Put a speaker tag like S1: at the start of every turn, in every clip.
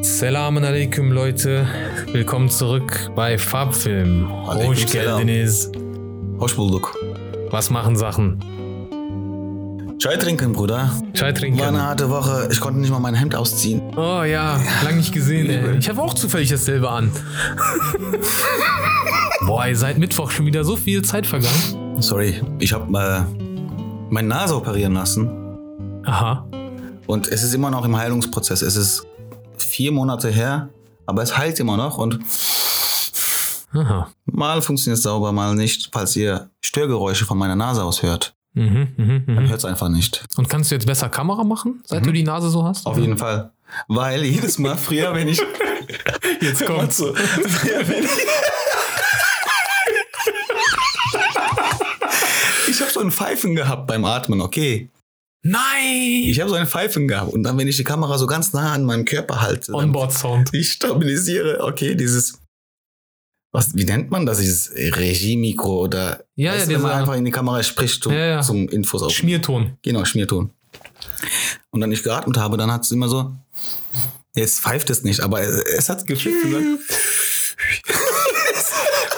S1: Salam alaikum Leute, willkommen zurück bei Farbfilm. Hoş geldiniz.
S2: Hoş bulduk.
S1: Was machen Sachen?
S2: Chai trinken, Bruder.
S1: Chai
S2: War eine
S1: trinken.
S2: harte Woche. Ich konnte nicht mal mein Hemd ausziehen.
S1: Oh ja, lang nicht gesehen. Ey. Ich habe auch zufällig dasselbe an. Boah, ey, seit Mittwoch schon wieder so viel Zeit vergangen.
S2: Sorry, ich habe äh, meine Nase operieren lassen.
S1: Aha.
S2: Und es ist immer noch im Heilungsprozess. Es ist vier Monate her, aber es heilt immer noch. Und
S1: Aha.
S2: mal funktioniert es sauber, mal nicht. Falls ihr Störgeräusche von meiner Nase aus hört,
S1: Mhm, mhm,
S2: dann
S1: mhm.
S2: hört es einfach nicht.
S1: Und kannst du jetzt besser Kamera machen, seit du die Nase so hast?
S2: Auf jeden Fall. Weil jedes Mal früher, wenn ich.
S1: Jetzt kommt's.
S2: so. Früher, wenn ich. Ich habe so ein Pfeifen gehabt beim Atmen, okay.
S1: Nein!
S2: Ich habe so ein Pfeifen gehabt und dann, wenn ich die Kamera so ganz nah an meinem Körper halte,
S1: Onboard-Sound.
S2: ich stabilisiere, okay, dieses, was, wie nennt man das, dieses Regie-Mikro oder,
S1: Ja, ja,
S2: wenn man einfach in die Kamera spricht zum,
S1: Ja, ja.
S2: zum Infos auf.
S1: Schmierton.
S2: Genau, Schmierton. Und dann ich geatmet habe, dann hat es immer so, jetzt pfeift es nicht, aber es, es hat gepfiffen.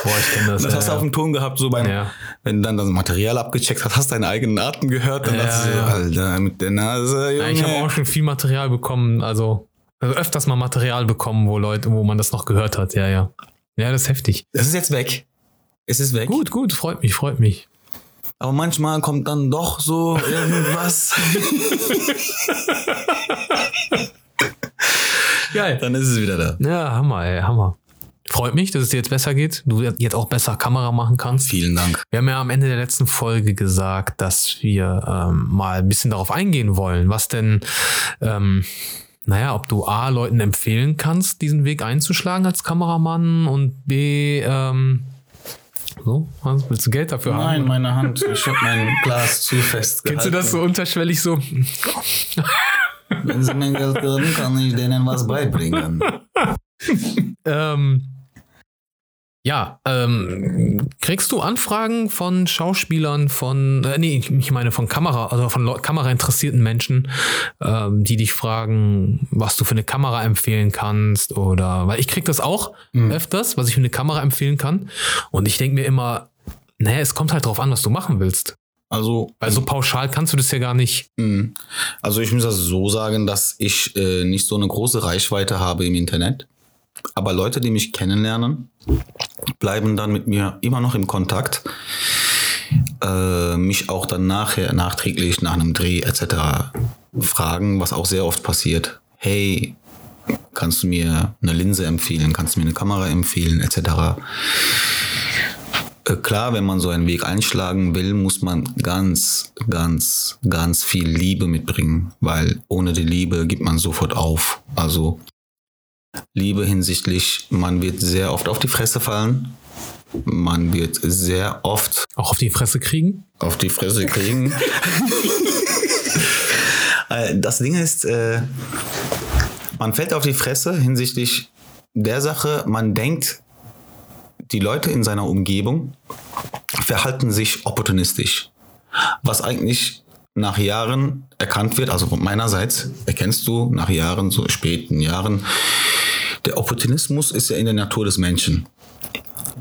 S1: Boah, ich kenne das.
S2: Das hast du
S1: ja.
S2: auf dem Ton gehabt, so beim,
S1: Ja.
S2: wenn du dann das Material abgecheckt hast, hast deinen eigenen Atem gehört, dann
S1: Ja,
S2: hast du so,
S1: ja.
S2: Alter, mit der Nase, Junge.
S1: Ja, ich habe auch schon viel Material bekommen, also, also öfters mal Material bekommen, wo Leute, wo man das noch gehört hat. Ja, ja. Ja, das ist heftig.
S2: Das ist jetzt weg. Es ist weg.
S1: Gut, gut, freut mich, freut mich.
S2: Aber manchmal kommt dann doch so irgendwas.
S1: Geil.
S2: dann ist es wieder da.
S1: Ja, Hammer, ey, Hammer. Freut mich, dass es dir jetzt besser geht. Du jetzt auch besser Kamera machen kannst.
S2: Vielen Dank.
S1: Wir haben ja am Ende der letzten Folge gesagt, dass wir ähm, mal ein bisschen darauf eingehen wollen, was denn, ähm, naja, ob du A, Leuten empfehlen kannst, diesen Weg einzuschlagen als Kameramann und B, ähm, so, was, willst du Geld dafür haben?
S2: meine Hand. Ich habe mein Glas zu fest
S1: Kennst du das so unterschwellig so?
S2: Wenn Sie mir Geld geben, kann ich denen was beibringen.
S1: Ähm, ja, ähm, kriegst du Anfragen von Schauspielern, von, äh, nee, ich meine von Kamera, also von Leu- kamerainteressierten Menschen, ähm, die dich fragen, was du für eine Kamera empfehlen kannst oder, weil ich krieg das auch öfters, was ich für eine Kamera empfehlen kann und ich denke mir immer, naja, es kommt halt drauf an, was du machen willst.
S2: Also,
S1: Weil so pauschal kannst du das ja gar nicht.
S2: mh, also ich muss das so sagen, dass ich äh, nicht so eine große Reichweite habe im Internet. Aber Leute, die mich kennenlernen, bleiben dann mit mir immer noch im Kontakt. Äh, mich auch dann nachher, nachträglich nach einem Dreh etc. fragen, was auch sehr oft passiert. Hey, kannst du mir eine Linse empfehlen? Kannst du mir eine Kamera empfehlen? Etc. Äh, Klar, wenn man so einen Weg einschlagen will, muss man ganz, ganz, ganz viel Liebe mitbringen, weil ohne die Liebe gibt man sofort auf. Also Liebe hinsichtlich, man wird sehr oft auf die Fresse fallen, man wird sehr oft
S1: Auch auf die Fresse kriegen?
S2: auf die Fresse kriegen. Äh, das Ding ist, äh, man fällt auf die Fresse hinsichtlich der Sache, man denkt, die Leute in seiner Umgebung verhalten sich opportunistisch. Was eigentlich nach Jahren erkannt wird, also von meinerseits erkennst du nach Jahren, so späten Jahren, der Opportunismus ist ja in der Natur des Menschen.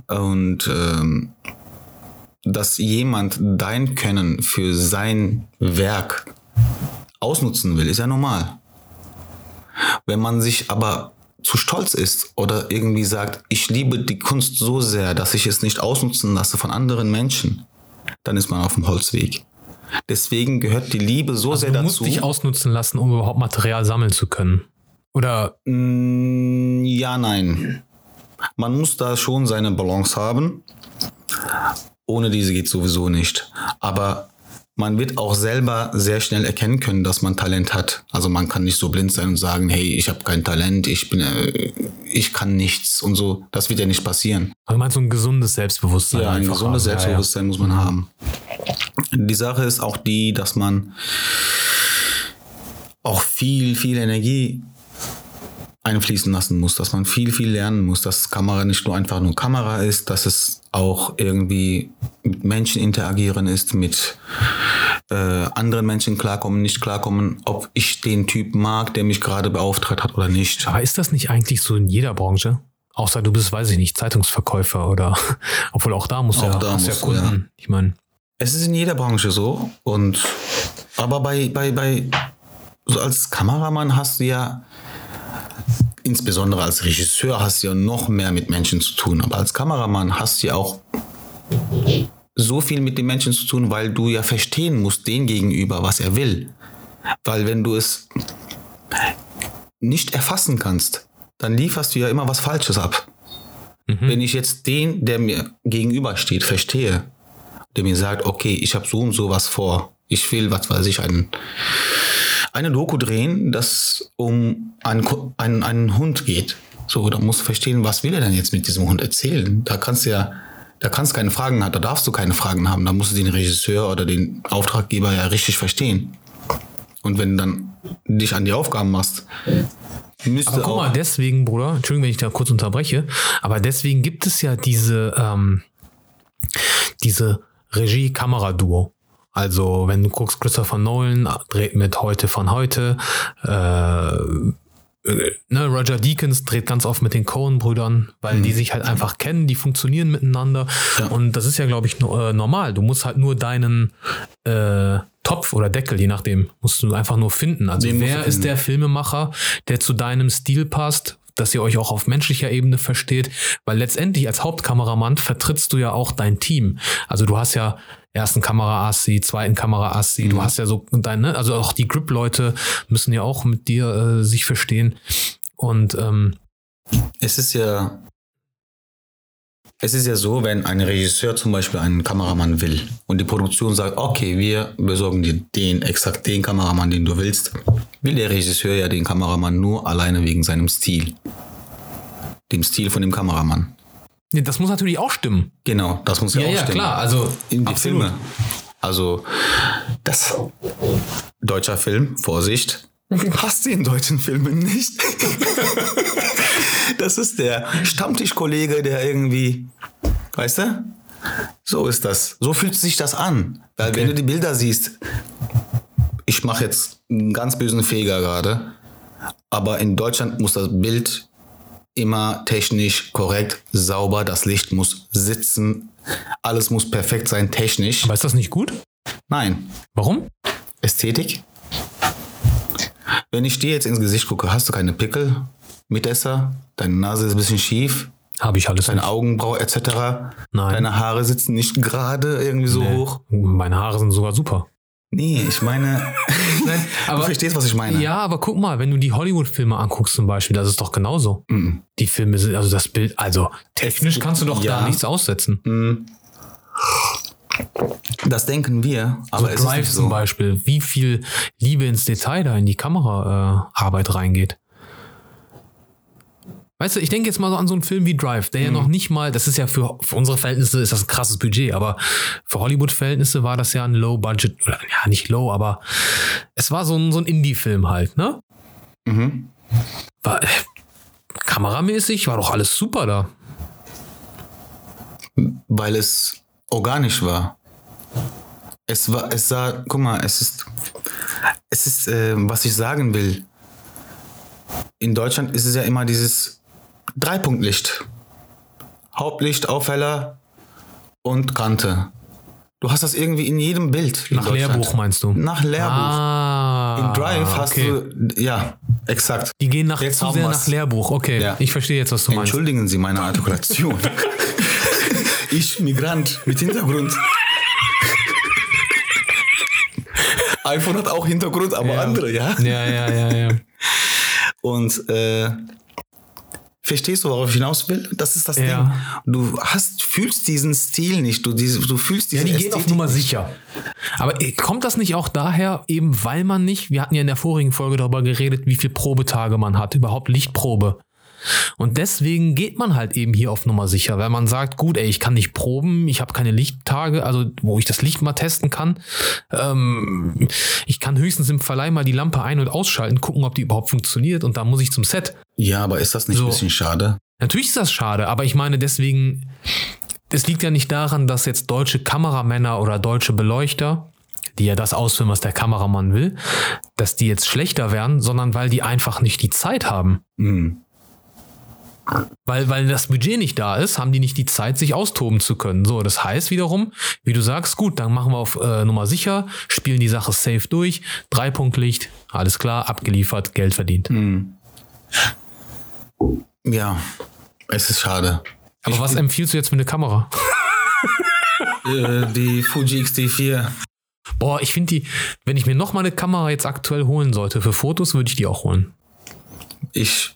S2: Und ähm, dass jemand dein Können für sein Werk ausnutzen will, ist ja normal. Wenn man sich aber zu stolz ist oder irgendwie sagt, ich liebe die Kunst so sehr, dass ich es nicht ausnutzen lasse von anderen Menschen, dann ist man auf dem Holzweg. Deswegen gehört die Liebe so sehr
S1: Also Du musst
S2: dazu.
S1: dich ausnutzen lassen, um überhaupt Material sammeln zu können. Oder
S2: Mm, Ja, nein. Man muss da schon seine Balance haben. Ohne diese geht sowieso nicht. Aber man wird auch selber sehr schnell erkennen können, dass man Talent hat. Also man kann nicht so blind sein und sagen, hey, ich habe kein Talent, ich bin, äh, ich kann nichts und so. Das wird ja nicht passieren.
S1: Also meinst du ein gesundes Selbstbewusstsein?
S2: Ja, ein gesundes
S1: haben. Ja,
S2: Selbstbewusstsein muss man haben. Die Sache ist auch die, dass man auch viel, viel Energie einfließen lassen muss, dass man viel, viel lernen muss, dass Kamera nicht nur einfach nur Kamera ist, dass es auch irgendwie mit Menschen interagieren ist, mit äh, anderen Menschen klarkommen, nicht klarkommen, ob ich den Typ mag, der mich gerade beauftragt hat oder nicht.
S1: Aber ist das nicht eigentlich so in jeder Branche? Außer du bist, weiß ich nicht, Zeitungsverkäufer oder obwohl auch da muss
S2: Auch
S1: ja,
S2: da
S1: ja
S2: musst du,
S1: Kunden. Ich meine,
S2: Es ist in jeder Branche so. Und aber bei, bei, bei so als Kameramann hast du ja, insbesondere als Regisseur, hast du ja noch mehr mit Menschen zu tun. Aber als Kameramann hast du ja auch so viel mit den Menschen zu tun, weil du ja verstehen musst, den gegenüber, was er will. Weil wenn du es nicht erfassen kannst, dann lieferst du ja immer was Falsches ab. Wenn ich jetzt den, der mir gegenübersteht, verstehe, der mir sagt, okay, ich habe so und so was vor. Ich will, was weiß ich, einen, eine Doku drehen, das um einen, einen, einen Hund geht. So, da musst du verstehen, was will er denn jetzt mit diesem Hund erzählen? Da kannst du ja, da kannst du keine Fragen haben, da darfst du keine Fragen haben. Da musst du den Regisseur oder den Auftraggeber ja richtig verstehen. Und wenn du dann dich an die Aufgaben machst, müsste
S1: aber guck mal, deswegen, Bruder, Entschuldigung, wenn ich da kurz unterbreche, aber deswegen gibt es ja diese, ähm, diese Regie-Kamera-Duo. Also, wenn du guckst, Christopher Nolan dreht mit heute von heute, äh, ne, Roger Deakins dreht ganz oft mit den Coen-Brüdern, weil die sich halt einfach kennen, die funktionieren miteinander.
S2: Ja.
S1: Und das ist ja, glaube ich, no, äh, normal. Du musst halt nur deinen äh, Topf oder Deckel, je nachdem, musst du einfach nur finden. Also
S2: Den
S1: wer ist der Filmemacher, der zu deinem Stil passt, dass ihr euch auch auf menschlicher Ebene versteht, weil letztendlich als Hauptkameramann vertrittst du ja auch dein Team. Also du hast ja ersten Kameraassi, zweiten Kameraassi, du hast ja so deine, also auch die Grip-Leute müssen ja auch mit dir äh, sich verstehen. Und ähm,
S2: Es ist ja. Es ist ja so, wenn ein Regisseur zum Beispiel einen Kameramann will und die Produktion sagt, okay, wir besorgen dir den, exakt den Kameramann, den du willst, will der Regisseur ja den Kameramann nur alleine wegen seinem Stil. Dem Stil von dem Kameramann.
S1: Das muss natürlich auch stimmen.
S2: Genau, das muss ja,
S1: Ja,
S2: auch
S1: ja,
S2: stimmen.
S1: klar. Also
S2: In die
S1: absolut.
S2: Filme. Also, das deutscher Film, Vorsicht. Hast den deutschen Filmen nicht. das ist der Stammtischkollege, der irgendwie, weißt du? So ist das. So fühlt sich das an. Weil
S1: Okay.
S2: wenn du die Bilder siehst, ich mache jetzt einen ganz bösen Feger gerade, aber in Deutschland muss das Bild immer technisch korrekt, sauber, das Licht muss sitzen, alles muss perfekt sein, technisch.
S1: Aber ist das nicht gut?
S2: Nein,
S1: Warum?
S2: Ästhetik. Wenn ich dir jetzt ins Gesicht gucke, hast du keine Pickel, Mitesser, deine Nase ist ein bisschen schief,
S1: Habe ich alles
S2: deine
S1: nicht.
S2: Augenbraue etc.
S1: Nein.
S2: Deine Haare sitzen nicht gerade irgendwie so
S1: Nee.
S2: hoch.
S1: Meine Haare sind sogar super.
S2: Nee, ich meine,
S1: Nein,
S2: du verstehst, was ich meine.
S1: Ja, aber guck mal, wenn du die Hollywood-Filme anguckst zum Beispiel, das ist doch genauso.
S2: Mhm.
S1: Die Filme sind, also das Bild, also technisch kannst du doch
S2: ja.
S1: da nichts aussetzen.
S2: Mhm. Das denken wir, aber
S1: so Drive zum
S2: so.
S1: Beispiel, wie viel Liebe ins Detail da in die Kameraarbeit äh, reingeht. Weißt du, ich denke jetzt mal so an so einen Film wie Drive, der ja
S2: Mhm.
S1: noch nicht mal, das ist ja für, für unsere Verhältnisse ist das ein krasses Budget, aber für Hollywood-Verhältnisse war das ja ein Low-Budget, oder ja, nicht low, aber es war so ein, so ein Indie-Film halt, ne?
S2: Mhm.
S1: War, äh, kameramäßig war doch alles super da.
S2: Weil es organisch war. Es war, es sah, guck mal, es ist, es ist, äh, was ich sagen will. In Deutschland ist es ja immer dieses Dreipunktlicht. Hauptlicht, Aufheller und Kante. Du hast das irgendwie in jedem Bild. in
S1: Nach. Lehrbuch meinst du?
S2: Nach Lehrbuch.
S1: Ah,
S2: in Drive hast
S1: okay.
S2: du, ja, exakt.
S1: Die gehen nach,
S2: Jetzt
S1: zu sehr nach Lehrbuch. Okay,
S2: Ja.
S1: ich verstehe jetzt, was du meinst.
S2: Entschuldigen Sie meine Artikulation. ich, Migrant mit Hintergrund. iPhone hat auch Hintergrund, aber
S1: Ja.
S2: andere, ja.
S1: Ja, ja, ja, ja.
S2: Und äh, verstehst du, worauf ich hinaus will? Das ist das
S1: Ja.
S2: Ding. Du hast, fühlst diesen Stil nicht. Du, diese, du fühlst diese
S1: Ja, die gehen auf
S2: Ästhetik
S1: Nummer sicher. Aber äh, kommt das nicht auch daher, eben weil man nicht, wir hatten ja in der vorigen Folge darüber geredet, wie viel Probetage man hat, überhaupt Lichtprobe. Und deswegen geht man halt eben hier auf Nummer sicher, weil man sagt, gut, ey, ich kann nicht proben, ich habe keine Lichttage, also wo ich das Licht mal testen kann. Ähm, ich kann höchstens im Verleih mal die Lampe ein- und ausschalten, gucken, ob die überhaupt funktioniert und dann muss ich zum Set.
S2: Ja, aber ist das nicht
S1: So.
S2: ein bisschen schade?
S1: Natürlich ist das schade, aber ich meine deswegen, es liegt ja nicht daran, dass jetzt deutsche Kameramänner oder deutsche Beleuchter die ja das ausführen, was der Kameramann will, dass die jetzt schlechter werden, sondern weil die einfach nicht die Zeit haben.
S2: Mhm.
S1: Weil, weil das Budget nicht da ist, haben die nicht die Zeit, sich austoben zu können. So, das heißt wiederum, wie du sagst, gut, dann machen wir auf äh, Nummer sicher, spielen die Sache safe durch, Dreipunktlicht, alles klar, abgeliefert, Geld verdient.
S2: Mhm. Ja, es ist schade.
S1: Aber was empfiehlst du jetzt für eine Kamera?
S2: Äh, die Fuji X-T4.
S1: Boah, ich finde die, wenn ich mir noch mal eine Kamera jetzt aktuell holen sollte für Fotos, würde ich die auch holen.
S2: Ich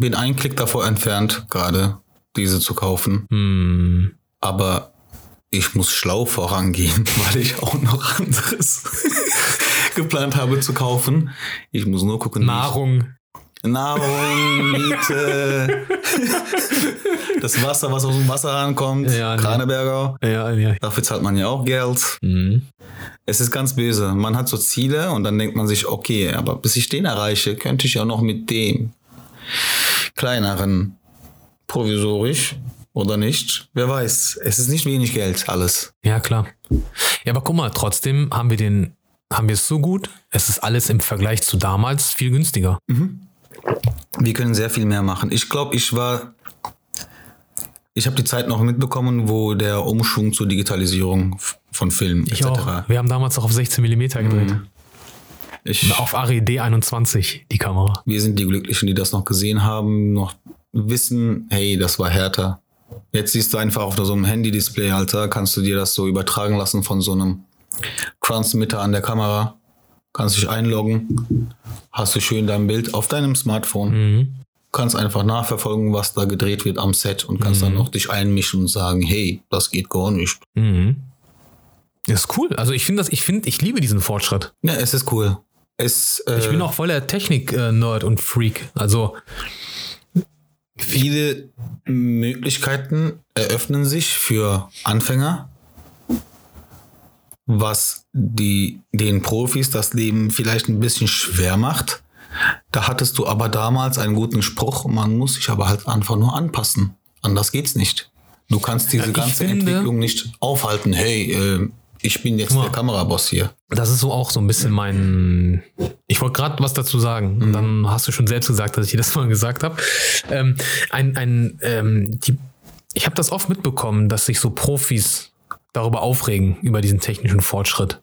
S2: bin einen Klick davor entfernt, gerade diese zu kaufen.
S1: Hm.
S2: Aber ich muss schlau vorangehen, weil ich auch noch anderes geplant habe zu kaufen. Ich muss nur gucken.
S1: Nahrung.
S2: Nahrung, Miete, das Wasser, was aus dem Wasserhahn kommt,
S1: Ja, nee.
S2: Kraneberger.
S1: Ja, ja.
S2: Dafür zahlt man ja auch Geld.
S1: Mhm.
S2: Es ist ganz böse. Man hat so Ziele und dann denkt man sich, okay, aber bis ich den erreiche, könnte ich ja noch mit dem kleineren provisorisch oder nicht. Wer weiß. Es ist nicht wenig Geld, alles.
S1: Ja, klar. Ja, aber guck mal, trotzdem haben wir den, haben wir es so gut. Es ist alles im Vergleich zu damals viel günstiger.
S2: Wir können sehr viel mehr machen. Ich glaube, ich war. Ich habe die Zeit noch mitbekommen, wo der Umschwung zur Digitalisierung von Film
S1: Ich
S2: etc.
S1: auch. Wir haben damals auch auf 16 mm gedreht.
S2: Ich,
S1: Auf ARRI 21 die Kamera.
S2: wir sind die Glücklichen, die das noch gesehen haben, noch wissen, hey, das war härter. Jetzt siehst du einfach auf so einem Handy-Display, Alter, kannst du dir das so übertragen lassen von so einem Transmitter an der Kamera. Kannst dich einloggen, hast du schön dein Bild auf deinem Smartphone.
S1: Mhm.
S2: kannst einfach nachverfolgen, was da gedreht wird am Set und kannst dann noch dich einmischen und sagen, hey, das geht gar nicht.
S1: Mhm. Das ist cool. Also ich finde das, ich finde, ich liebe diesen Fortschritt.
S2: Ja, es ist cool. Es, äh,
S1: Ich bin auch voll der Technik-Nerd und Freak. Also,
S2: viele Möglichkeiten eröffnen sich für Anfänger, was die, den Profis das Leben vielleicht ein bisschen schwer macht. Da hattest du aber damals einen guten Spruch, man muss sich aber halt einfach nur anpassen. Anders geht's nicht. Du kannst diese
S1: Ja,
S2: ganze
S1: finde-
S2: Entwicklung nicht aufhalten. Hey, äh, ich bin jetzt der Kameraboss hier.
S1: das ist so auch so ein bisschen mein. Ich wollte gerade was dazu sagen. Und dann hast du schon selbst gesagt, dass ich das mal gesagt habe. Ähm, ein, ein, ähm, die, ich habe das oft mitbekommen, dass sich so Profis darüber aufregen, über diesen technischen Fortschritt.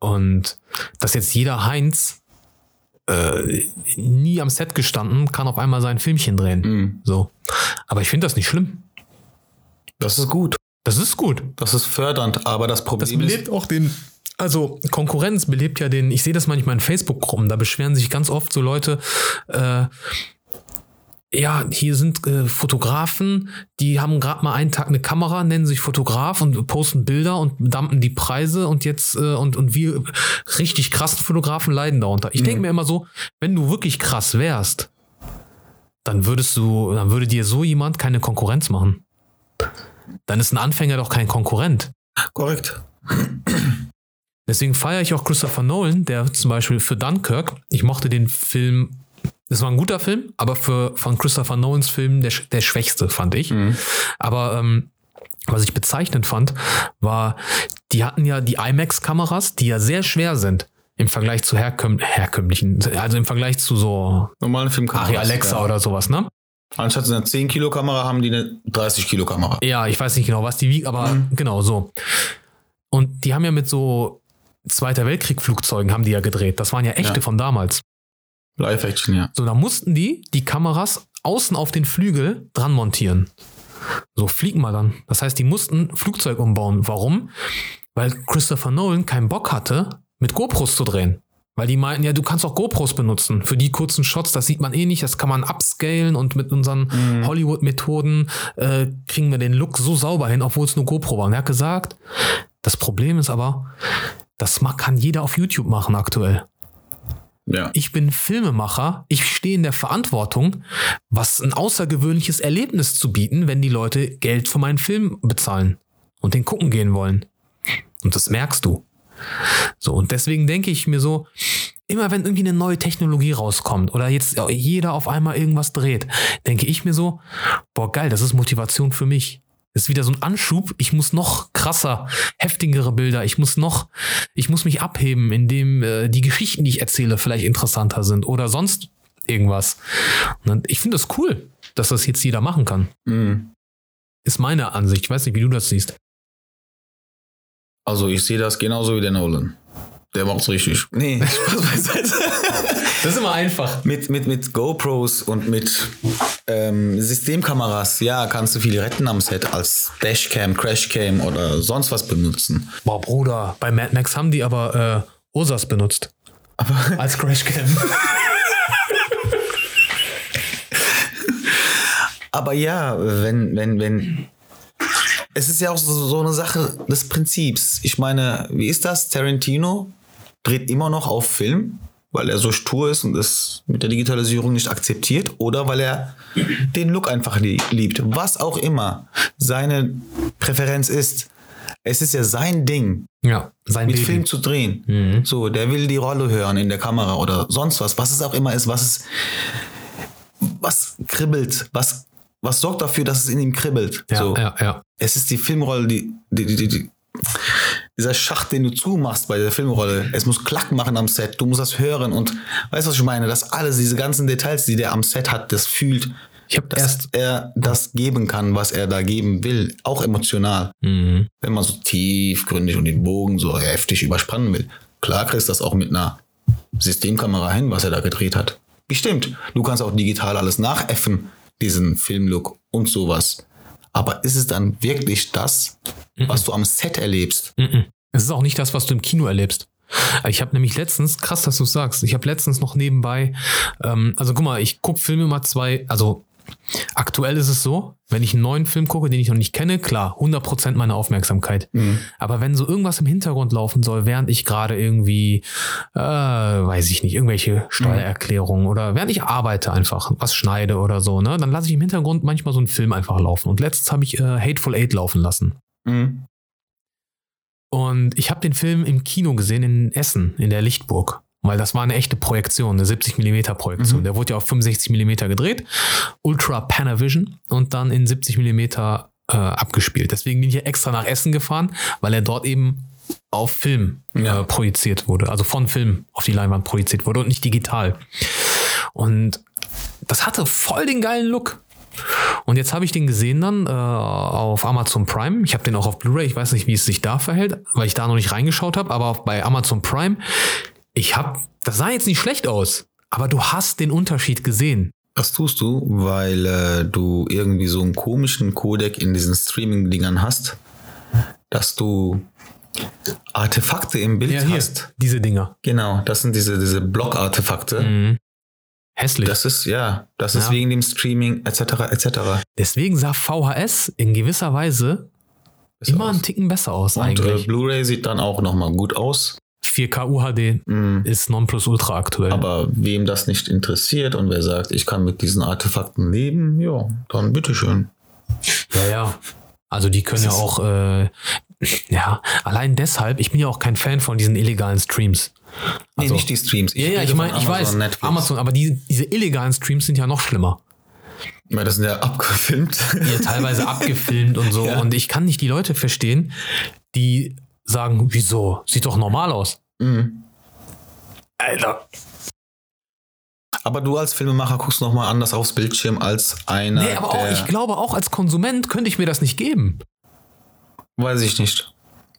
S1: Und dass jetzt jeder Heinz äh, nie am Set gestanden, kann auf einmal sein Filmchen drehen.
S2: Mhm.
S1: So. Aber ich finde das nicht schlimm.
S2: Das ist gut.
S1: Das ist gut.
S2: Das ist fördernd, aber das
S1: Das
S2: Problem ist,
S1: belebt auch den. Also Konkurrenz belebt ja den, ich sehe das manchmal in Facebook-Gruppen, da beschweren sich ganz oft so Leute, äh, ja, hier sind äh, Fotografen, die haben gerade mal einen Tag eine Kamera, nennen sich Fotograf und posten Bilder und dumpen die Preise und jetzt äh, und, und wir richtig krassen Fotografen leiden darunter. Ich denke mir immer so, wenn du wirklich krass wärst, dann würdest du, dann würde dir so jemand keine Konkurrenz machen. Dann ist ein Anfänger doch kein Konkurrent.
S2: korrekt.
S1: Deswegen feiere ich auch Christopher Nolan, der zum Beispiel für Dunkirk, ich mochte den Film, das war ein guter Film, aber für von Christopher Nolans Film der, der schwächste, fand ich. Aber ähm, was ich bezeichnend fand, war, die hatten ja die IMAX-Kameras, die ja sehr schwer sind im Vergleich zu herkömm herkömmlichen, also im Vergleich zu so
S2: Normalen Filmkamera.
S1: Ari Alexa oder sowas, ne?
S2: Anstatt einer 10 Kilo Kamera haben die eine 30 Kilo Kamera.
S1: Ja, ich weiß nicht genau, was die wiegt, aber genau so. Und die haben ja mit so Zweiter Weltkrieg-Flugzeugen haben die ja gedreht. Das waren ja echte
S2: Ja.
S1: von damals.
S2: Live Action, ja.
S1: So, da mussten die die Kameras außen auf den Flügel dran montieren. So, fliegen mal dann. Das heißt, die mussten Flugzeug umbauen. Warum? Weil Christopher Nolan keinen Bock hatte, mit GoPros zu drehen. Weil die meinten, ja, du kannst auch GoPros benutzen. Für die kurzen Shots, das sieht man eh nicht, das kann man upscalen und mit unseren Hollywood-Methoden äh, kriegen wir den Look so sauber hin, obwohl es nur GoPro war. Und er hat gesagt, das Problem ist aber, das kann jeder auf YouTube machen aktuell
S2: Ja.
S1: ich bin Filmemacher, ich stehe in der Verantwortung, was ein außergewöhnliches Erlebnis zu bieten, wenn die Leute Geld für meinen Film bezahlen und den gucken gehen wollen. Und das merkst du. So, und deswegen denke ich mir so, immer wenn irgendwie eine neue Technologie rauskommt oder jetzt jeder auf einmal irgendwas dreht, denke ich mir so, boah, geil, das ist Motivation für mich. ist wieder so ein Anschub. Ich muss noch krasser, heftigere Bilder. Ich muss noch, ich muss mich abheben, indem äh, die Geschichten, die ich erzähle, vielleicht interessanter sind oder sonst irgendwas. Und ich finde das cool, dass das jetzt jeder machen kann.
S2: Mhm.
S1: Ist meine Ansicht. Ich weiß nicht, wie du das siehst.
S2: Also ich sehe das genauso wie der Nolan. Der macht's richtig. Nee, Spaß beiseite.
S1: Das ist immer einfach.
S2: mit, mit, mit GoPros und mit ähm, Systemkameras, ja, kannst du viel retten am Set als Dashcam, Crashcam oder sonst was benutzen.
S1: Boah, Bruder, bei Mad Max haben die aber äh, Ursas benutzt.
S2: Aber
S1: Als Crashcam.
S2: Aber ja, wenn, wenn, wenn. Es ist ja auch so, so eine Sache des Prinzips. Ich meine, wie ist das? Tarantino dreht immer noch auf Film, weil er so stur ist und es mit der Digitalisierung nicht akzeptiert oder weil er den Look einfach lie- liebt. Was auch immer seine Präferenz ist. Es ist ja sein Ding,
S1: ja, sein
S2: mit
S1: Baby.
S2: Film zu drehen. So, der will die Rolle hören in der Kamera oder sonst was, was es auch immer ist, was es, was kribbelt, was, was sorgt dafür, dass es in ihm kribbelt.
S1: Ja,
S2: so.
S1: ja, ja.
S2: Es ist die Filmrolle, die, die, die, die, die dieser Schacht, den du zumachst bei der Filmrolle. Es muss Klack machen am Set. Du musst das hören und weißt du, was ich meine? Das alles, diese ganzen Details, die der am Set hat, das fühlt,
S1: Ich habe
S2: dass
S1: erst.
S2: er das geben kann, was er da geben will, auch emotional
S1: Mhm.
S2: wenn man so tiefgründig und den Bogen so heftig überspannen will. Klar kriegst du das auch mit einer Systemkamera hin, was er da gedreht hat. Bestimmt. Du kannst auch digital alles nachäffen, diesen Filmlook und sowas. Aber ist es dann wirklich das, was du am Set erlebst?
S1: Mhm. Es ist auch nicht das, was du im Kino erlebst. Ich habe nämlich letztens, krass, dass du sagst, ich habe letztens noch nebenbei, ähm, also guck mal, ich gucke Filme mal zwei, also aktuell ist es so, wenn ich einen neuen Film gucke, den ich noch nicht kenne, klar, 100% meine Aufmerksamkeit. Aber wenn so irgendwas im Hintergrund laufen soll, während ich gerade irgendwie, äh, weiß ich nicht, irgendwelche Steuererklärungen oder während ich arbeite einfach, was schneide oder so, ne, dann lasse ich im Hintergrund manchmal so einen Film einfach laufen. Und letztens habe ich äh, Hateful Eight laufen lassen.
S2: Mhm.
S1: Und ich habe den Film im Kino gesehen in Essen, in der Lichtburg. Weil das war eine echte Projektion, eine 70 mm Projektion. Der wurde ja auf 65 mm gedreht, Ultra Panavision und dann in 70 mm äh, abgespielt. Deswegen bin ich ja extra nach Essen gefahren, weil er dort eben auf Film
S2: Ja.
S1: äh, projiziert wurde. Also von Film auf die Leinwand projiziert wurde und nicht digital. Und das hatte voll den geilen Look. Und jetzt habe ich den gesehen dann äh, auf Amazon Prime. Ich habe den auch auf Blu-ray. Ich weiß nicht, wie es sich da verhält, weil ich da noch nicht reingeschaut habe. Aber bei Amazon Prime, ich habe, das sah jetzt nicht schlecht aus. Aber du hast den Unterschied gesehen.
S2: Das tust du, weil äh, du irgendwie so einen komischen Codec in diesen Streaming-Dingern hast, dass du Artefakte im Bild hast.
S1: diese Dinger.
S2: Genau, das sind diese, diese Block-Artefakte.
S1: Hässlich.
S2: Das ist, ja, das ist
S1: Ja.
S2: wegen dem Streaming etc. etc.
S1: Deswegen sah VHS in gewisser Weise
S2: Besser
S1: immer
S2: aus.
S1: einen Ticken besser aus
S2: Und äh. Blu-ray sieht dann auch nochmal gut aus.
S1: 4K UHD
S2: Mhm.
S1: ist Nonplusultra aktuell.
S2: Aber wem das nicht interessiert und wer sagt, ich kann mit diesen Artefakten leben, ja, dann bitteschön.
S1: Ja, ja. Also die können ja
S2: ist-
S1: auch, äh, ja, allein deshalb, ich bin ja auch kein Fan von diesen illegalen Streams.
S2: Nee,
S1: Also-
S2: nicht die Streams.
S1: Ja, ja,
S2: rede
S1: ich meine, ich weiß,
S2: Amazon, Netflix.
S1: Amazon, aber die, diese illegalen Streams sind ja noch schlimmer.
S2: Ja, das sind ja abgefilmt.
S1: Ja, teilweise abgefilmt und so.
S2: Ja.
S1: Und ich kann nicht die Leute verstehen, die sagen, wieso? Sieht doch normal aus.
S2: Mhm.
S1: Alter.
S2: Aber du als Filmemacher guckst noch mal anders aufs Bildschirm als einer,
S1: Nee, aber auch, ich glaube, auch als Konsument könnte ich mir das nicht geben.
S2: Weiß ich nicht.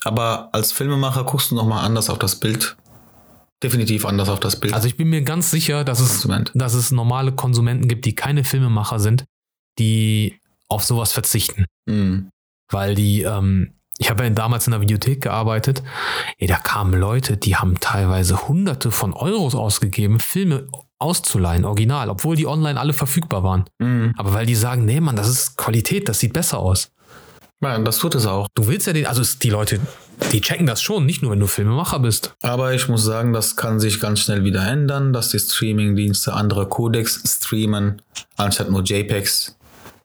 S2: Aber als Filmemacher guckst du noch mal anders auf das Bild. Definitiv anders auf das Bild.
S1: Also ich bin mir ganz sicher, dass es,
S2: Konsument.
S1: dass es normale Konsumenten gibt, die keine Filmemacher sind, die auf sowas verzichten.
S2: Mhm.
S1: Weil die, ähm, ich habe ja damals in der Videothek gearbeitet, ey, da kamen Leute, die haben teilweise hunderte von Euros ausgegeben, Filme auszuleihen, original, obwohl die online alle verfügbar waren.
S2: Mhm.
S1: Aber weil die sagen, nee, Mann, das ist Qualität, das sieht besser aus.
S2: Ja, das tut es auch.
S1: Du willst ja den, also die Leute, die checken das schon, nicht nur wenn du Filmemacher bist.
S2: Aber ich muss sagen, das kann sich ganz schnell wieder ändern, dass die Streaming-Dienste andere Codecs streamen, anstatt nur JPEGs.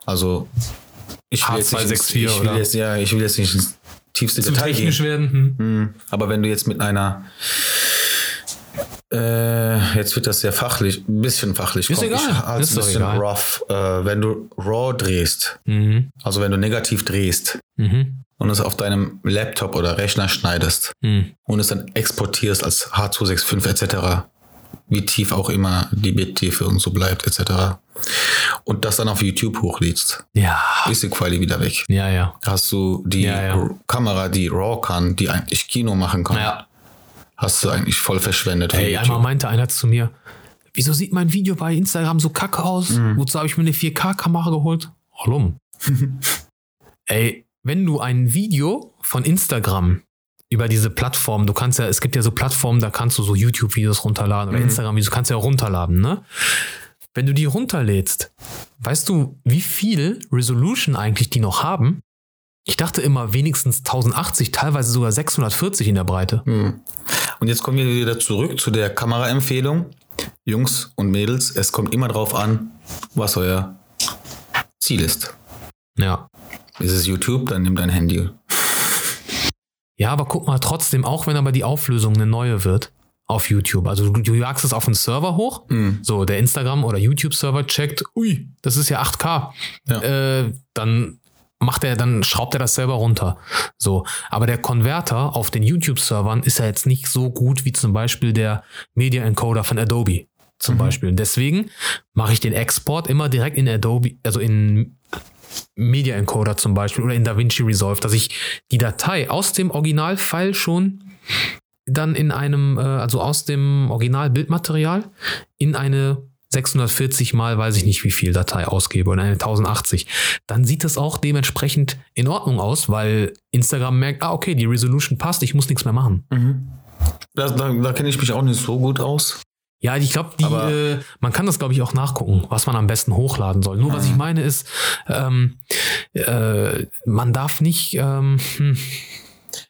S2: Also ich will, jetzt nicht, ins-
S1: H264
S2: ich will
S1: oder?
S2: jetzt, ja, ich will jetzt nicht tiefste
S1: Zu
S2: Detail
S1: technisch
S2: gehen.
S1: werden. Hm.
S2: Mhm. Aber wenn du jetzt mit einer Äh, jetzt wird das sehr fachlich, ein bisschen fachlich.
S1: Ist
S2: Komm,
S1: egal.
S2: Ich halte
S1: Ist
S2: ein bisschen
S1: egal.
S2: rough. Äh, wenn du RAW drehst,
S1: Mhm.
S2: also wenn du negativ drehst
S1: Mhm.
S2: und es auf deinem Laptop oder Rechner schneidest
S1: Mhm.
S2: und es dann exportierst als H265 etc., wie tief auch immer die Bittiefe und so bleibt etc. Und das dann auf YouTube hochlädst,
S1: Ja.
S2: ist die Quali wieder weg.
S1: Ja, ja.
S2: Hast du die
S1: Ja, ja.
S2: Kamera, die RAW kann, die eigentlich Kino machen kann,
S1: Ja.
S2: hast du eigentlich voll verschwendet.
S1: Ey, einmal meinte einer zu mir, wieso sieht mein Video bei Instagram so kacke aus?
S2: Mhm.
S1: Wozu habe ich mir eine 4K-Kamera geholt? Warum? Ey, wenn du ein Video von Instagram über diese Plattform, du kannst ja, es gibt ja so Plattformen, da kannst du so YouTube-Videos runterladen oder
S2: Mhm.
S1: Instagram-Videos, kannst du ja runterladen, ne? Wenn du die runterlädst, weißt du, wie viel Resolution eigentlich die noch haben? Ich dachte immer wenigstens 1080, teilweise sogar 640 in der Breite.
S2: Hm. Und jetzt kommen wir wieder zurück zu der Kameraempfehlung. Jungs und Mädels, es kommt immer drauf an, was euer Ziel ist.
S1: Ja.
S2: Ist es YouTube, dann nimm dein Handy.
S1: Ja, aber guck mal trotzdem, auch wenn aber die Auflösung eine neue wird auf YouTube. Also du, du jagst es auf einen Server hoch,
S2: Hm.
S1: so der Instagram- oder YouTube-Server checkt, ui, das ist ja 8K.
S2: Ja.
S1: Äh, dann macht er, dann schraubt er das selber runter. So. Aber der Konverter auf den YouTube-Servern ist ja jetzt nicht so gut wie zum Beispiel der Media Encoder von Adobe. Zum
S2: Mhm.
S1: Beispiel. Deswegen mache ich den Export immer direkt in Adobe, also in Media Encoder zum Beispiel oder in DaVinci Resolve, dass ich die Datei aus dem Originalfile schon dann in einem, äh, also aus dem Original-Bildmaterial in eine 640 mal, weiß ich nicht wie viel Datei ausgebe und eine 1080. Dann sieht das auch dementsprechend in Ordnung aus, weil Instagram merkt, ah, okay, die Resolution passt, ich muss nichts mehr machen.
S2: Mhm. Da, da, da kenne ich mich auch nicht so gut aus.
S1: Ja, ich glaube, die, äh, man kann das, glaube ich, auch nachgucken, was man am besten hochladen soll. Nur was ich meine ist, ähm, äh, man darf nicht, ähm, hm,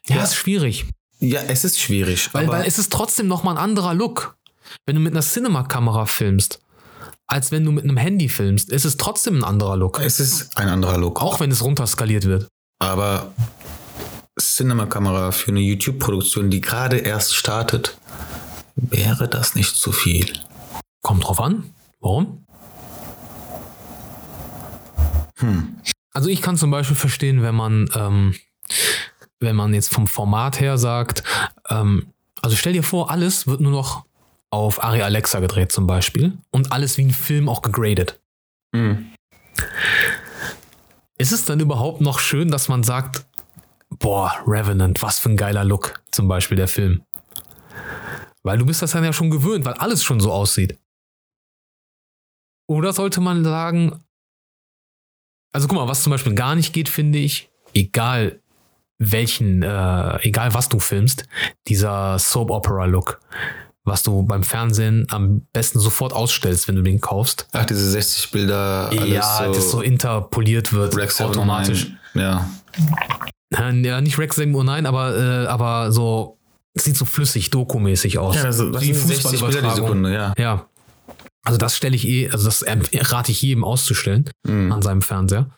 S1: ja,
S2: Ja.
S1: ist schwierig.
S2: Ja, es ist schwierig.
S1: Weil,
S2: aber
S1: weil es ist trotzdem nochmal ein anderer Look. Wenn du mit einer Cinema-Kamera filmst, als wenn du mit einem Handy filmst, ist es trotzdem ein anderer Look.
S2: es ist ein anderer Look.
S1: Auch wenn es runterskaliert wird.
S2: Aber Cinema-Kamera für eine YouTube-Produktion, die gerade erst startet, wäre das nicht zu viel.
S1: Kommt drauf an. Warum?
S2: Hm.
S1: Also ich kann zum Beispiel verstehen, wenn man, ähm, wenn man jetzt vom Format her sagt, ähm, also stell dir vor, alles wird nur noch auf Ari Alexa gedreht zum Beispiel und alles wie ein Film auch gegradet.
S2: Hm.
S1: Ist es dann überhaupt noch schön, dass man sagt, boah, Revenant, was für ein geiler Look, zum Beispiel der Film? Weil du bist das dann ja schon gewöhnt, weil alles schon so aussieht. Oder sollte man sagen, also guck mal, was zum Beispiel gar nicht geht, finde ich, egal welchen, äh, egal was du filmst, dieser Soap Opera Look, was du beim Fernsehen am besten sofort ausstellst, wenn du den kaufst.
S2: Ach, diese 60 Bilder, alles
S1: ja,
S2: so,
S1: das so interpoliert wird,
S2: Rex
S1: automatisch.
S2: Ja.
S1: Ja, nicht Rex 709, aber, äh, aber so, sieht so flüssig, dokumäßig aus.
S2: Ja, das, das sind 60 Bilder die
S1: Fußballübertragung.
S2: Sekunde, ja.
S1: Ja. Also das stelle ich eh, also das rate ich jedem auszustellen
S2: Mhm.
S1: an seinem Fernseher.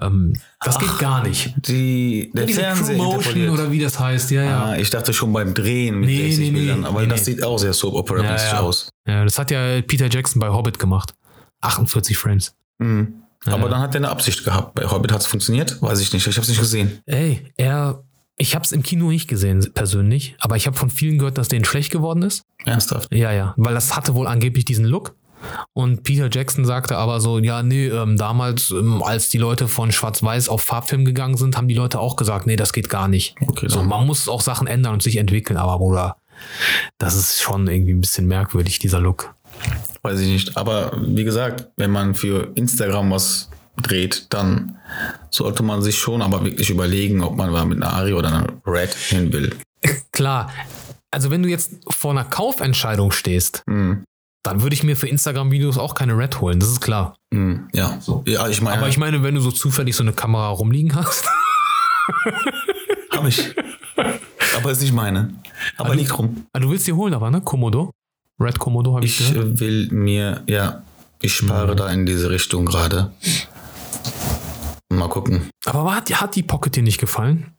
S1: Ähm, das
S2: Ach,
S1: geht gar nicht.
S2: Die, der
S1: Diese
S2: Fernseher
S1: True Motion
S2: interpoliert.
S1: oder wie das heißt, ja, ja.
S2: Ah, ich dachte schon beim Drehen mit
S1: Nee,
S2: 60
S1: nee, nee.
S2: Bildern, aber
S1: Nee,
S2: das
S1: nee.
S2: sieht auch sehr soap opera
S1: Ja, ja.
S2: aus.
S1: ja. Das hat ja Peter Jackson bei Hobbit gemacht. 48 Frames.
S2: Mhm. Aber
S1: ja.
S2: dann hat er eine Absicht gehabt. Bei Hobbit hat es funktioniert, weiß ich nicht. Ich habe es nicht gesehen.
S1: Ey, er, ich habe es im Kino nicht gesehen persönlich, aber ich habe von vielen gehört, dass denen schlecht geworden ist.
S2: Ernsthaft.
S1: Ja, ja, weil das hatte wohl angeblich diesen Look. Und Peter Jackson sagte aber so, ja, nee, ähm, damals, ähm, als die Leute von Schwarz-Weiß auf Farbfilm gegangen sind, haben die Leute auch gesagt, nee, das geht gar nicht.
S2: Okay,
S1: So, man muss auch Sachen ändern und sich entwickeln, aber Bruder, das ist schon irgendwie ein bisschen merkwürdig, dieser Look.
S2: Weiß ich nicht. Aber wie gesagt, wenn man für Instagram was dreht, dann sollte man sich schon aber wirklich überlegen, ob man mal mit einer Ari oder einer Red hin will.
S1: Klar, also wenn du jetzt vor einer Kaufentscheidung stehst,
S2: Mhm.
S1: dann würde ich mir für Instagram-Videos auch keine Red holen, das ist klar.
S2: Mhm. Ja.
S1: So.
S2: Ja, ich meine,
S1: Aber ich meine, wenn du so zufällig so eine Kamera rumliegen hast,
S2: habe ich. aber ist nicht meine. Aber
S1: Also-
S2: liegt rum.
S1: Ah, du willst die holen aber, ne? Komodo? Red Komodo habe ich,
S2: Ich
S1: gehört.
S2: will mir, ja, ich spare
S1: Mhm.
S2: da in diese Richtung gerade. Mal gucken.
S1: Aber hat, hat die Pocket dir nicht gefallen?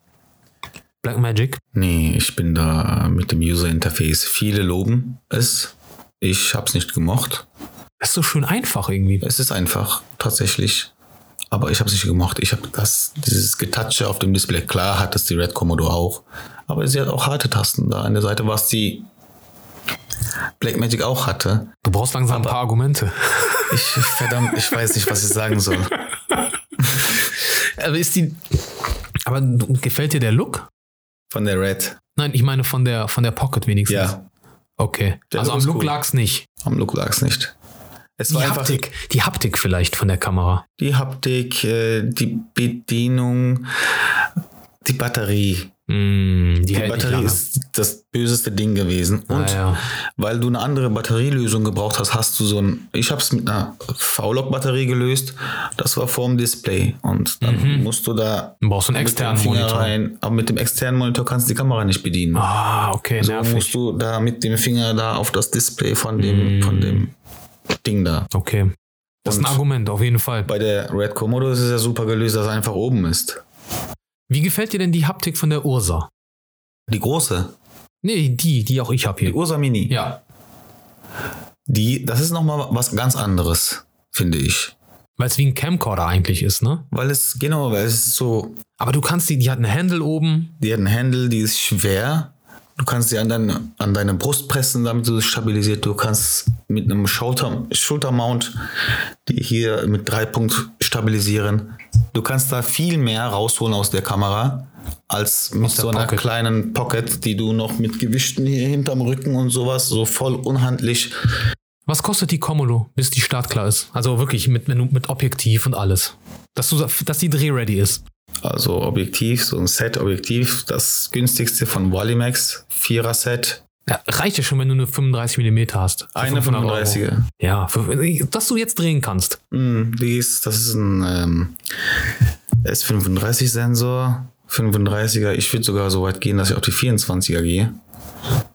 S1: Blackmagic?
S2: Nee, ich bin da mit dem User Interface. Viele loben es. Ich habe es nicht gemocht.
S1: Das ist so schön einfach irgendwie.
S2: Es ist einfach, tatsächlich. Aber ich habe es nicht gemocht. Ich habe das, dieses Getatsche auf dem Display. Klar hat es die Red Commodore auch. Aber sie hat auch harte Tasten da an der Seite, was die Blackmagic auch hatte.
S1: Du brauchst langsam ein paar Argumente.
S2: Ich, verdammt, ich weiß nicht, was ich sagen soll.
S1: Aber ist die. Aber gefällt dir der Look?
S2: Von der Red.
S1: Nein, ich meine von der, von der Pocket wenigstens.
S2: Ja.
S1: Okay.
S2: Der
S1: also
S2: Look
S1: am Look
S2: cool.
S1: lag's nicht.
S2: Am Look lag es nicht. Es
S1: Die
S2: war einfach
S1: Haptik, die Haptik vielleicht von der Kamera.
S2: die Haptik, äh, die Bedienung, die Batterie.
S1: Mm, die,
S2: Die Batterie ist das böseste Ding gewesen. Und
S1: Ah, ja.
S2: weil du eine andere Batterielösung gebraucht hast, hast du so ein. Ich habe es mit einer V-Log-Batterie gelöst. Das war vorm Display. Und dann musst du da.
S1: Du brauchst einen externen
S2: Finger
S1: Monitor.
S2: Rein, aber mit dem externen Monitor kannst du die Kamera nicht bedienen.
S1: Ah, okay,
S2: so
S1: nervig.
S2: musst du da mit dem Finger da auf das Display von dem, von dem Ding da.
S1: Okay. Das ist ein
S2: Und-
S1: Argument, auf jeden Fall.
S2: Bei der Red Komodo ist es ja super gelöst, dass er einfach oben ist.
S1: Wie gefällt dir denn die Haptik von der Ursa?
S2: Die große,
S1: Nee, die, die auch ich habe
S2: die
S1: hier.
S2: Ursa Mini,
S1: Ja.
S2: die, das ist nochmal was ganz anderes, finde ich.
S1: Weil es wie ein Camcorder eigentlich ist, ne?
S2: Weil es, genau, weil es ist so,
S1: Aber du kannst die, die hat einen Handle oben.
S2: die hat einen Handle, die ist schwer. Du kannst sie an, deine, an deine Brust pressen, damit du es stabilisiert. Du kannst mit einem Schulter, Schultermount die hier mit drei Punkt stabilisieren. Du kannst da viel mehr rausholen aus der Kamera als mit so einer
S1: Pocket.
S2: kleinen Pocket, die du noch mit Gewichten hier hinterm Rücken und sowas so voll unhandlich.
S1: Was kostet die Komodo, bis die startklar ist? Also wirklich mit, mit, Objektiv und alles. Dass, du, dass die drehready ist.
S2: Also Objektiv, so ein Set-Objektiv, das günstigste von Wallimax, Vierer-Set,
S1: Ja, reicht ja schon, wenn du eine 35 mm hast.
S2: Eine
S1: 500 Euro.
S2: 35er.
S1: Ja, für, dass du jetzt drehen kannst.
S2: Mm, Die ist, das ist ein ähm, S35-Sensor, 35er. Ich würde sogar so weit gehen, dass ich auf die 24er gehe.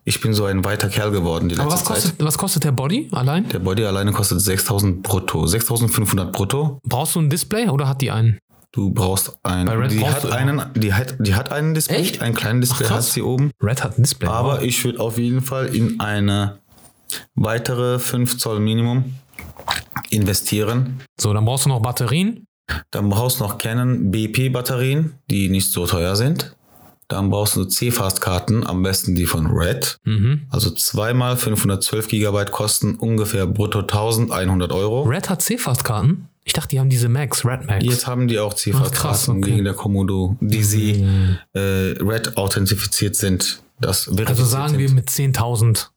S2: Ich bin so ein weiter Kerl geworden die letzte
S1: Aber was
S2: Zeit.
S1: kostet, was kostet der Body allein?
S2: Der Body alleine kostet 6000 brutto, 6500 brutto.
S1: Brauchst du ein Display oder hat die einen?
S2: Du brauchst einen.
S1: Bei Red
S2: die hat einen, die hat, die hat einen Display,
S1: Echt?
S2: ein kleines Display
S1: Ach,
S2: hat
S1: krass.
S2: sie oben.
S1: Red hat ein Display.
S2: Aber ich würde auf jeden Fall in eine weitere 5 Zoll Minimum investieren.
S1: so, dann brauchst du noch Batterien.
S2: Dann brauchst du noch Canon BP Batterien, die nicht so teuer sind. Dann brauchst du C-Fast-Karten, am besten die von Red.
S1: Mhm.
S2: Also zweimal 512 Gigabyte kosten ungefähr brutto 1100 Euro.
S1: Red hat C-Fast-Karten. Ich dachte, die haben diese Max, Red Max.
S2: Jetzt haben die auch C-Fast-Karten
S1: okay.
S2: wegen der Komodo, die sie äh, Red authentifiziert sind. Das
S1: also sagen wir mit 10.000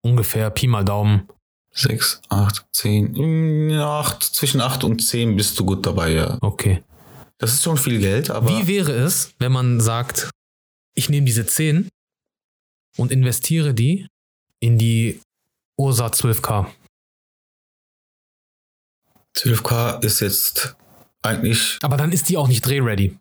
S1: ungefähr Pi mal Daumen.
S2: 6, 8, 10, 8, zwischen 8 und 10 bist du gut dabei, ja.
S1: Okay.
S2: Das ist schon viel Geld, aber
S1: Wie wäre es, wenn man sagt, ich nehme diese 10 und investiere die in die Ursa 12K?
S2: 12K ist jetzt eigentlich.
S1: Aber dann ist die auch nicht drehready.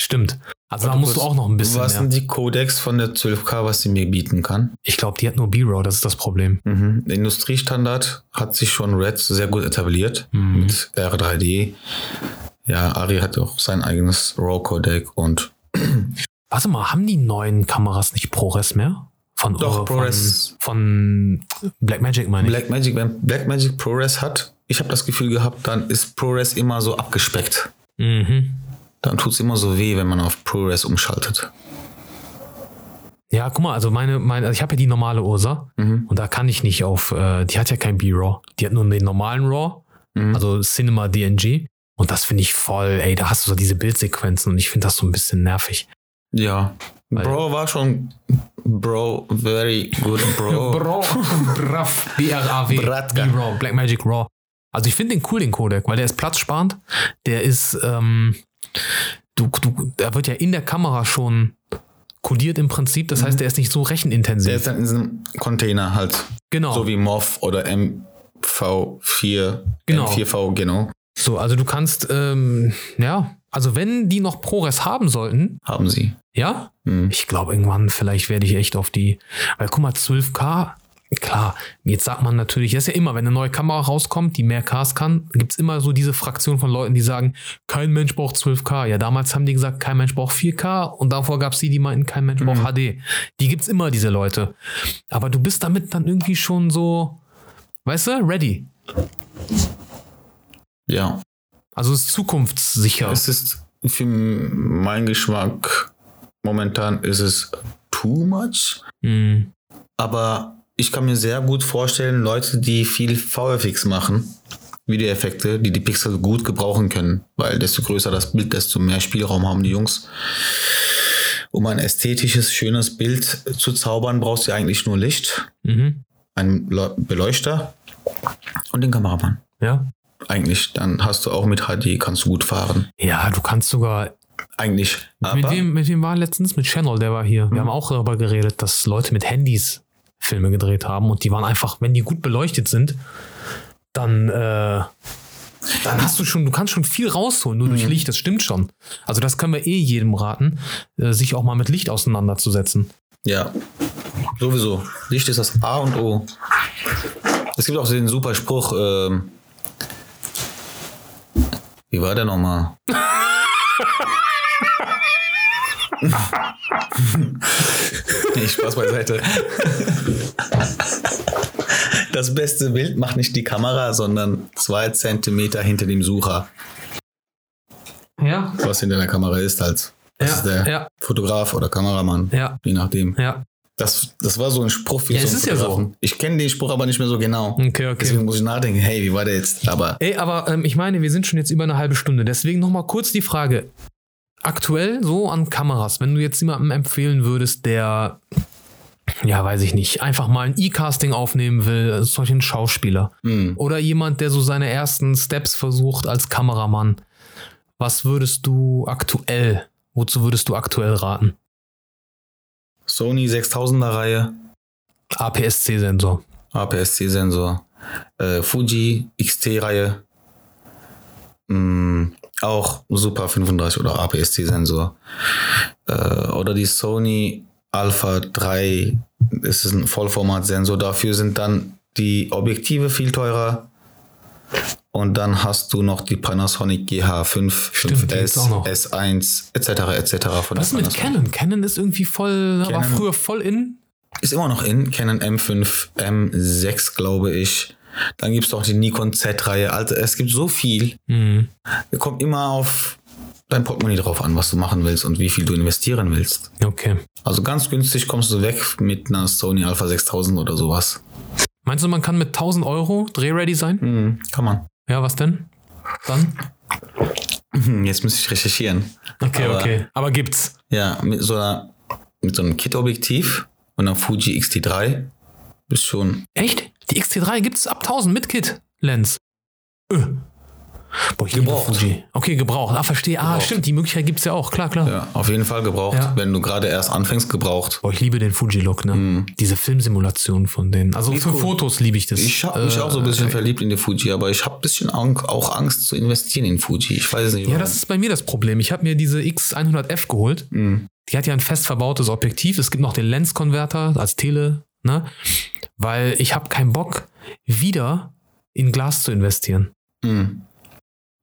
S1: Stimmt. Also da musst du auch noch ein bisschen
S2: Was
S1: mehr.
S2: sind die Codecs von der 12K, was sie mir bieten kann?
S1: Ich glaube, die hat nur B-Row, das ist das Problem.
S2: Mhm. Der Industriestandard hat sich schon Red sehr gut etabliert
S1: Mhm.
S2: mit R3D. Ja, Ari hat auch sein eigenes RAW-Codec und
S1: Warte mal, haben die neuen Kameras nicht ProRes mehr? Von,
S2: Doch,
S1: äh,
S2: ProRes.
S1: Von, von Blackmagic meine ich.
S2: Blackmagic, wenn Blackmagic ProRes hat, ich habe das Gefühl gehabt, dann ist ProRes immer so abgespeckt.
S1: Mhm.
S2: Dann tut es immer so weh, wenn man auf ProRes umschaltet.
S1: Ja, guck mal, also meine, meine also ich habe ja die normale Ursa
S2: Mhm.
S1: und da kann ich nicht auf, äh, die hat ja kein B-RAW. Die hat nur den normalen RAW,
S2: Mhm.
S1: also Cinema DNG. Und das finde ich voll, ey, da hast du so diese Bildsequenzen und ich finde das so ein bisschen nervig.
S2: Ja.
S1: Weil-
S2: Bro war schon Bro, very good Bro.
S1: Bro, brav, B-R-A-W. B-RAW, Blackmagic RAW. Also ich finde den cool, den Codec, weil der ist platzsparend. Der ist, ähm, du, du, der wird ja in der Kamera schon kodiert im Prinzip. Das heißt, der ist nicht so
S2: Der
S1: rechenintensiv.
S2: ist dann in diesem Container halt.
S1: genau.
S2: So wie MOV oder MV4.
S1: Genau.
S2: M4V, genau.
S1: So, also du kannst, ähm, ja, also wenn die noch ProRes haben sollten,
S2: Haben sie.
S1: ja,
S2: Mhm.
S1: ich glaube irgendwann vielleicht werde ich echt auf die, weil guck mal, 12K, klar, jetzt sagt man natürlich, das ist ja immer, wenn eine neue Kamera rauskommt, die mehr Ks kann, gibt es immer so diese Fraktion von Leuten, die sagen, kein Mensch braucht 12K. Ja, damals haben die gesagt, kein Mensch braucht 4K und davor gab es die, die meinten, kein Mensch braucht HD. Die gibt es immer, diese Leute. Aber du bist damit dann irgendwie schon so, weißt du, ready.
S2: Ja.
S1: Also es ist zukunftssicher.
S2: Es ist für meinen Geschmack momentan ist es too much.
S1: Hm.
S2: Aber ich kann mir sehr gut vorstellen, Leute, die viel VFX machen, Videoeffekte, die die Pixel gut gebrauchen können, weil desto größer das Bild, desto mehr Spielraum haben die Jungs. Um ein ästhetisches, schönes Bild zu zaubern, brauchst du eigentlich nur Licht,
S1: Mhm.
S2: einen Le- Beleuchter und den Kameramann.
S1: Ja.
S2: Eigentlich, dann hast du auch mit HD, kannst du gut fahren.
S1: Ja, du kannst sogar.
S2: Eigentlich.
S1: mit, wem, mit wem war letztens? Mit Channel, der war hier. Wir
S2: Mhm.
S1: haben auch darüber geredet, dass Leute mit Handys Filme gedreht haben und die waren einfach, wenn die gut beleuchtet sind, dann, äh, dann hast du schon, du kannst schon viel rausholen, nur
S2: Mhm.
S1: durch Licht, das stimmt schon. Also das können wir eh jedem raten, äh, sich auch mal mit Licht auseinanderzusetzen.
S2: Ja, sowieso. Licht ist das A und O. Es gibt auch den super Spruch, ähm, wie war der nochmal? nee, Spaß beiseite. Das beste Bild macht nicht die Kamera, sondern zwei Zentimeter hinter dem Sucher.
S1: Ja.
S2: Was hinter der Kamera ist, als das
S1: Ja,
S2: ist der
S1: ja.
S2: Fotograf oder Kameramann,
S1: Ja,
S2: je nachdem.
S1: ja.
S2: Das, das war so ein Spruch für
S1: Ja,
S2: so
S1: es ist ja so.
S2: Ich kenne den Spruch aber nicht mehr so genau.
S1: Okay, okay.
S2: Deswegen muss ich nachdenken, hey, wie war der jetzt? Aber
S1: Ey, aber ähm, ich meine, wir sind schon jetzt über eine halbe Stunde. Deswegen nochmal kurz die Frage. Aktuell so an Kameras, wenn du jetzt jemandem empfehlen würdest, der, ja, weiß ich nicht, einfach mal ein E-Casting aufnehmen will, also zum Beispiel ein Schauspieler.
S2: hm,
S1: Oder jemand, der so seine ersten Steps versucht als Kameramann. Was würdest du aktuell, wozu würdest du aktuell raten?
S2: Sony 6000er Reihe,
S1: APS-C-Sensor.
S2: APS-C-Sensor, äh, Fuji XT-Reihe, hm, auch Super 35 oder APS-C-Sensor. Äh, oder die Sony Alpha 3, das ist ein Vollformat-Sensor. Dafür sind dann die Objektive viel teurer. Und dann hast du noch die Panasonic GH5,
S1: Stimmt, die gibt's auch
S2: 5S,
S1: noch.
S2: S1 etc. etc. von
S1: Was ist mit. Canon? Canon ist irgendwie voll, war
S2: Canon-
S1: früher voll in.
S2: Ist immer noch in. Canon M5, M6, glaube ich. Dann gibt es doch die Nikon Z-Reihe. Also es gibt so viel.
S1: Mhm.
S2: Kommt immer auf dein Portemonnaie drauf an, was du machen willst und wie viel du investieren willst.
S1: Okay.
S2: Also ganz günstig kommst du weg mit einer Sony Alpha 6000 oder sowas.
S1: Meinst du, man kann mit 1000 Euro drehready sein?
S2: Hm, kann man.
S1: Ja, was denn? Dann?
S2: Hm, Jetzt muss ich recherchieren.
S1: Okay,
S2: Aber-
S1: okay. Aber gibt's.
S2: Ja, mit so, einer, mit so einem Kit-Objektiv und einer Fuji X-T3 bist schon.
S1: Echt? Die XT3 gibt's ab 1000 mit Kit-Lens. Öh. Boah, ich liebe
S2: Gebraucht.
S1: Fuji. Okay, gebraucht. Ah, verstehe. Ah,
S2: Gebraucht.
S1: stimmt. Die Möglichkeit gibt's ja auch. Klar, klar.
S2: Ja, auf jeden Fall gebraucht.
S1: Ja.
S2: Wenn du gerade erst anfängst, gebraucht.
S1: Boah, ich liebe den Fuji-Look, ne?
S2: Mhm.
S1: Diese Filmsimulation von denen. Also für
S2: cool.
S1: Fotos liebe ich das.
S2: Ich habe mich
S1: Äh,
S2: auch so ein bisschen verliebt in die Fuji, aber ich habe ein bisschen auch Angst zu investieren in Fuji. Ich weiß es nicht.
S1: Ja,
S2: warum.
S1: das ist bei mir das Problem. Ich habe mir diese X100F geholt.
S2: Mhm.
S1: Die hat ja ein fest verbautes Objektiv. Es gibt noch den Lens-Konverter als Tele, ne? Weil ich habe keinen Bock, wieder in Glas zu investieren.
S2: Mhm.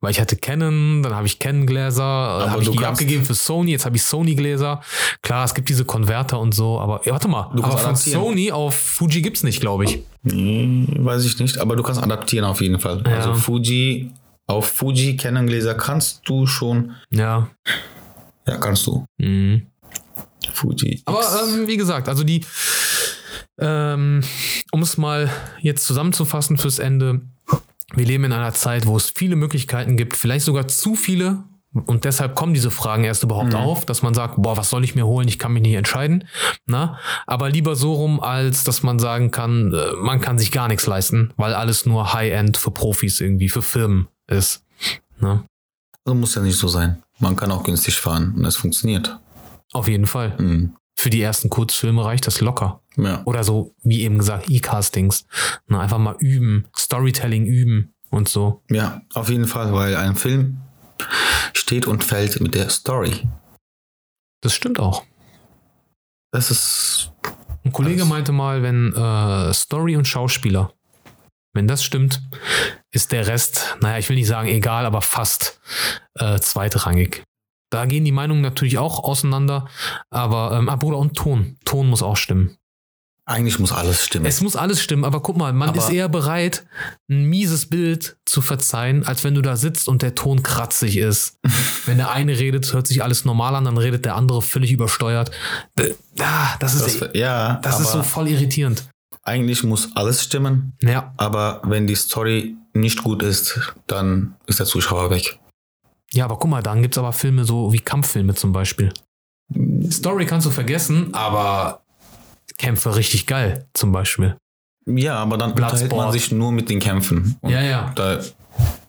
S1: Weil ich hatte Canon, dann habe ich Canon-Gläser, dann habe ich die abgegeben für Sony, jetzt habe ich Sony-Gläser. Klar, es gibt diese Konverter und so, aber ja, warte mal,
S2: Du
S1: aber
S2: kannst
S1: von
S2: adaptieren.
S1: Sony auf Fuji gibt's nicht, glaube ich.
S2: Nee, weiß ich nicht, aber du kannst adaptieren auf jeden Fall.
S1: Ja.
S2: Also Fuji, auf Fuji Canon Gläser kannst du schon.
S1: Ja.
S2: Ja, kannst du.
S1: Mhm.
S2: Fuji.
S1: Aber
S2: X.
S1: ähm, wie gesagt, also die, ähm, um es mal jetzt zusammenzufassen fürs Ende, wir leben in einer Zeit, wo es viele Möglichkeiten gibt, vielleicht sogar zu viele. Und deshalb kommen diese Fragen erst überhaupt auf, dass man sagt, boah, was soll ich mir holen? Ich kann mich nicht entscheiden. Na? Aber lieber so rum, als dass man sagen kann, äh, man kann sich gar nichts leisten, weil alles nur High-End für Profis irgendwie, für Firmen ist. Na?
S2: also muss ja nicht so sein. Man kann auch günstig fahren und es funktioniert.
S1: Auf jeden Fall.
S2: Mhm.
S1: Für die ersten Kurzfilme reicht das locker.
S2: Ja.
S1: Oder so, wie eben gesagt, E-Castings. Na, einfach mal üben, Storytelling üben und so.
S2: ja, auf jeden Fall, weil ein Film steht und fällt mit der Story.
S1: Das stimmt auch.
S2: Das ist
S1: Ein Kollege
S2: Alles.
S1: meinte mal, wenn äh, Story und Schauspieler, wenn das stimmt, ist der Rest, naja, ich will nicht sagen egal, aber fast äh, zweitrangig. Da gehen die Meinungen natürlich auch auseinander, aber ähm, ah, Bruder, und Ton. Ton muss auch stimmen.
S2: Eigentlich muss alles stimmen.
S1: Es muss alles stimmen, aber guck mal, man
S2: Aber-
S1: ist eher bereit, ein mieses Bild zu verzeihen, als wenn du da sitzt und der Ton kratzig ist. wenn der eine redet, hört sich alles normal an, dann redet der andere völlig übersteuert. Ah, das ist,
S2: das, ja,
S1: das ist so voll irritierend.
S2: eigentlich muss alles stimmen.
S1: Ja,
S2: Aber wenn die Story nicht gut ist, dann ist der Zuschauer weg.
S1: Ja, aber guck mal, dann gibt's aber Filme so wie Kampffilme zum Beispiel. Story kannst du vergessen, aber Kämpfe richtig geil, zum Beispiel.
S2: Ja, aber dann unterhält man sich nur mit den Kämpfen. Und
S1: Ja, ja.
S2: Da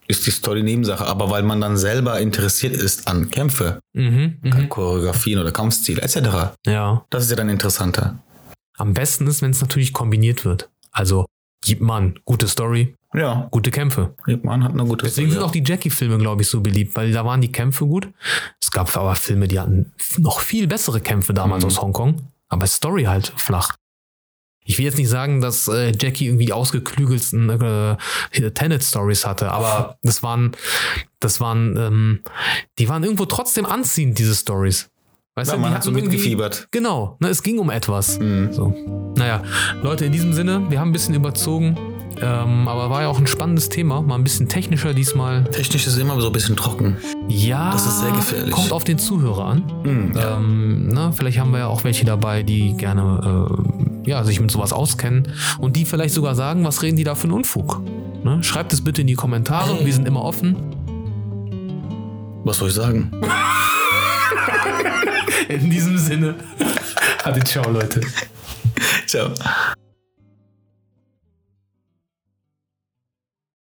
S2: ist die Story Nebensache. Aber weil man dann selber interessiert ist an Kämpfe,
S1: Mhm, mhm.
S2: Choreografien oder Kampfstil etc.,
S1: Ja.
S2: das ist ja dann interessanter.
S1: Am besten ist, wenn es natürlich kombiniert wird. Also, gibt man gute Story,
S2: Ja,
S1: gute Kämpfe.
S2: man hat eine gute
S1: Deswegen sind
S2: Story.
S1: auch die Jackie-Filme, glaube ich, so beliebt, weil da waren die Kämpfe gut. Es gab aber Filme, die hatten noch viel bessere Kämpfe damals
S2: Mhm.
S1: aus Hongkong, aber Story halt flach. Ich will jetzt nicht sagen, dass äh, Jackie irgendwie die ausgeklügelsten äh, Tenet-Stories hatte, aber das waren, das waren, ähm, die waren irgendwo trotzdem anziehend, diese Stories. Weißt
S2: Ja,
S1: du,
S2: man hat so mitgefiebert.
S1: Genau, ne, es ging um etwas.
S2: Mhm.
S1: So. Naja, Leute, in diesem Sinne, wir haben ein bisschen überzogen, ähm, aber war ja auch ein spannendes Thema, mal ein bisschen technischer diesmal.
S2: Technisch ist immer so ein bisschen trocken.
S1: Ja,
S2: Das ist sehr gefährlich.
S1: Kommt auf den Zuhörer an.
S2: Mhm.
S1: Ähm, na, vielleicht haben wir ja auch welche dabei, die gerne äh, ja, sich mit sowas auskennen und die vielleicht sogar sagen, was reden die da für einen Unfug. Ne? Schreibt es bitte in die Kommentare, wir sind immer offen.
S2: Was soll ich sagen?
S1: In diesem Sinne. Hatte ciao, Leute.
S2: Ciao.